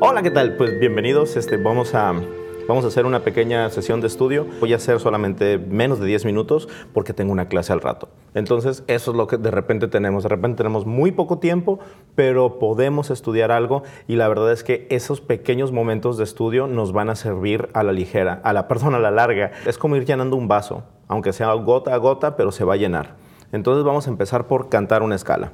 Hola, ¿qué tal? Pues bienvenidos. Este, vamos a Vamos a hacer una pequeña sesión de estudio. Voy a hacer solamente menos de 10 minutos porque tengo una clase al rato. Entonces, eso es lo que de repente tenemos. De repente tenemos muy poco tiempo, pero podemos estudiar algo y la verdad es que esos pequeños momentos de estudio nos van a servir a la ligera, a la persona a la larga. Es como ir llenando un vaso, aunque sea gota a gota, pero se va a llenar. Entonces, vamos a empezar por cantar una escala.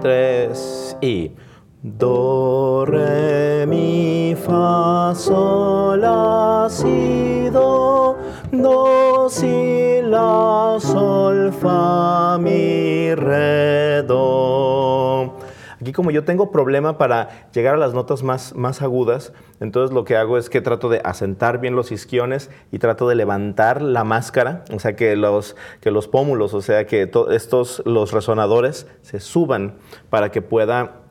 Tres y... Do, re, mi, fa, sol, la, si, do, do, si, la, sol, fa, mi, re, do. Aquí como yo tengo problema para llegar a las notas más, más agudas, entonces lo que hago es que trato de asentar bien los isquiones y trato de levantar la máscara, o sea que los, que los pómulos, o sea que estos, los resonadores se suban para que pueda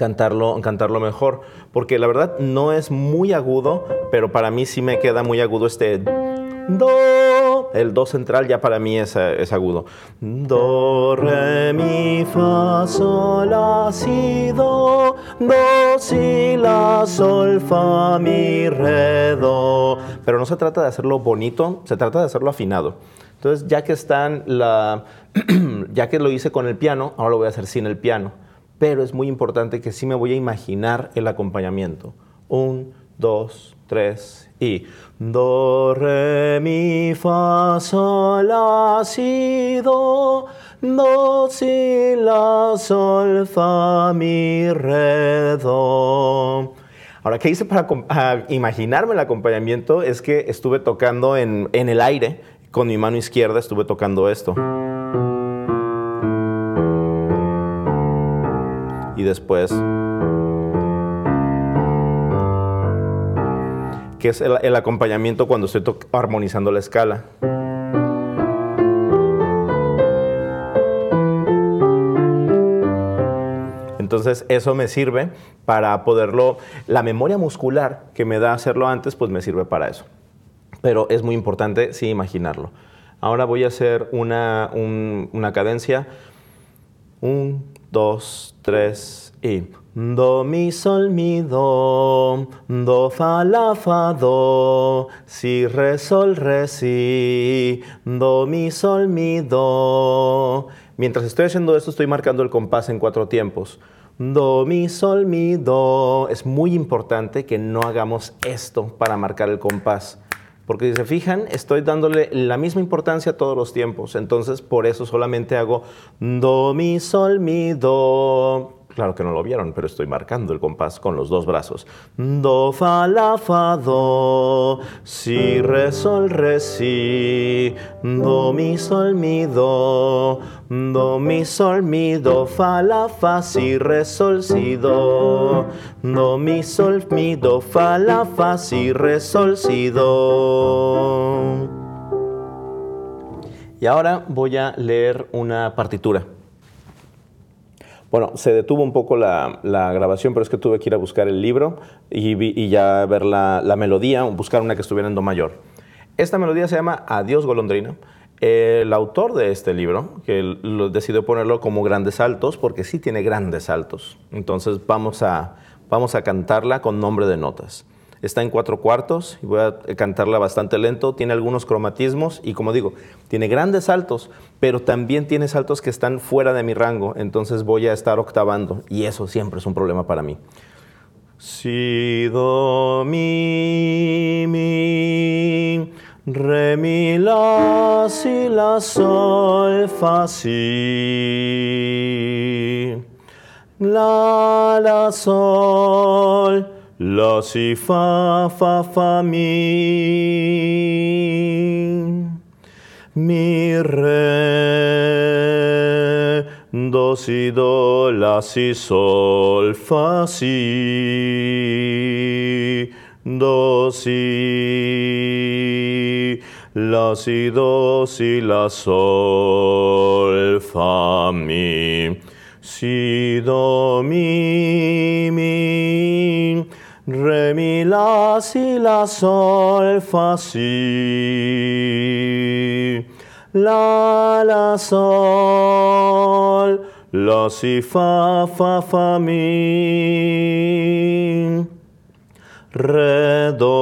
cantarlo, cantarlo mejor. Porque la verdad no es muy agudo, pero para mí sí me queda muy agudo este do. El do central ya para mí es, es agudo. Do, re, mi, fa, sol, la, si, do. Do, si, la, sol, fa, mi, re, do. Pero no se trata de hacerlo bonito, se trata de hacerlo afinado. Entonces, ya que están ya que lo hice con el piano, ahora lo voy a hacer sin el piano pero es muy importante que sí me voy a imaginar el acompañamiento. Un, dos, tres y do, re, mi, fa, sol, la, si, do, do, si, la, sol, fa, mi, re, do. Ahora, ¿qué hice para imaginarme el acompañamiento? Es que estuve tocando en, en el aire, con mi mano izquierda estuve tocando esto. Y después que es el, acompañamiento cuando estoy armonizando la escala. Entonces eso me sirve para poderlo, la memoria muscular que me da hacerlo antes, pues me sirve para eso. Pero es muy importante sí imaginarlo. Ahora voy a hacer una, una cadencia. Un, dos, tres y do, mi, sol, mi, do, do, fa, la, fa, do, si, re, sol, re, si, do, mi, sol, mi, do. Mientras estoy haciendo esto, estoy marcando el compás en cuatro tiempos. Do, mi, sol, mi, do. Es muy importante que no hagamos esto para marcar el compás. Porque si se fijan, estoy dándole la misma importancia a todos los tiempos. Entonces, por eso solamente hago do, mi, sol, mi, do. Claro que no lo vieron, pero estoy marcando el compás con los dos brazos. Do, fa, la, fa, do, si, re, sol, re, si, do, mi, sol, mi, do, do, mi, sol, mi, do, fa, la, fa, si, re, sol, si, do. Do, mi, sol, mi, do, fa, la, fa, si, re, sol, si, do. Y ahora voy a leer una partitura. Bueno, se detuvo un poco la, grabación, pero es que tuve que ir a buscar el libro y, ya ver la, melodía, buscar una que estuviera en do mayor. Esta melodía se llama Adiós Golondrina el autor de este libro, que decidió ponerlo como grandes saltos, porque sí tiene grandes saltos. Entonces vamos a, vamos a cantarla con nombre de notas. Está en cuatro cuartos y voy a cantarla bastante lento. Tiene algunos cromatismos y como digo, tiene grandes saltos, pero también tiene saltos que están fuera de mi rango. Entonces voy a estar octavando y eso siempre es un problema para mí. Si, do, mi, mi. Re, mi, la, si, la, sol, fa, si. La, la, sol, la, si, fa, fa, fa, mi. Mi, re, do, si, do, la, si, sol, fa, si. Do, si, la, si, do, si, la, sol, fa, mi, si, do, mi, mi, re, mi, la, si, la, sol, fa, si, la, la, sol, la, si, fa, fa, fa, mi. re, do,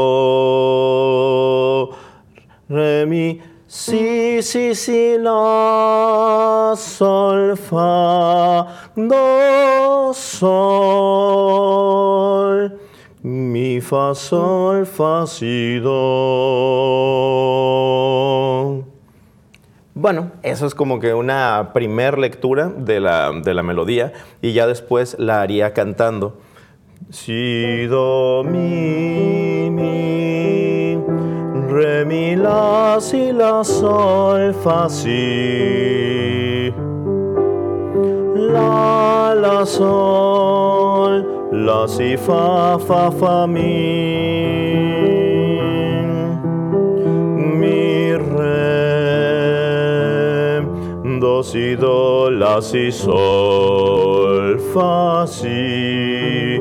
re, mi, si, si, si, la, sol, fa, do, sol, mi, fa, sol, fa, si, do. Bueno, eso es como que una primer lectura de la, de la melodía y ya después la haría cantando. Si, do, mi, mi, re, mi, la, si, la, sol, fa, si. La, la, sol, la, si, fa, fa, fa, mi. Mi, re, do, si, do, la, si, sol, fa, si,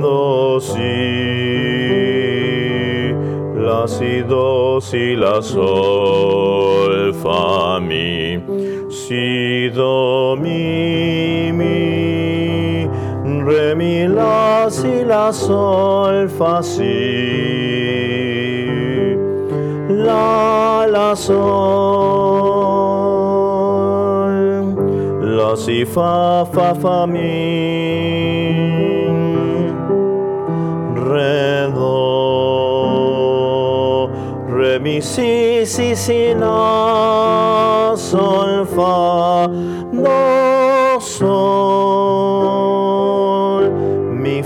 do, si, la, si, do, si, la, sol, fa, mi, si, do, mi, mi, re, mi, la, si, la, sol, fa, si, la, la, sol, la, si, fa, fa, fa, mi, re, do, re, mi, si, si, si, la, sol, fa, do, sol,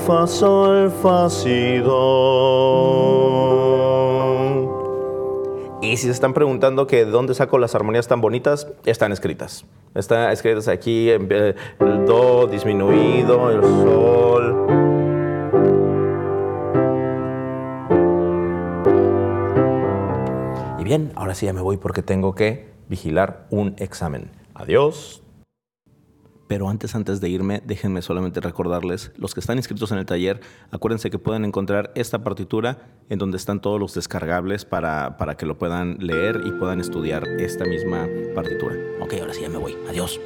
fa, sol, fa, si, do. Y si se están preguntando que de dónde saco las armonías tan bonitas, están escritas. Están escritas aquí, eh, el do disminuido, el sol. Y bien, ahora sí ya me voy porque tengo que vigilar un examen. Adiós. Pero antes, antes de irme, déjenme solamente recordarles, los que están inscritos en el taller, acuérdense que pueden encontrar esta partitura en donde están todos los descargables para, para que lo puedan leer y puedan estudiar esta misma partitura. Ok, ahora sí ya me voy. Adiós.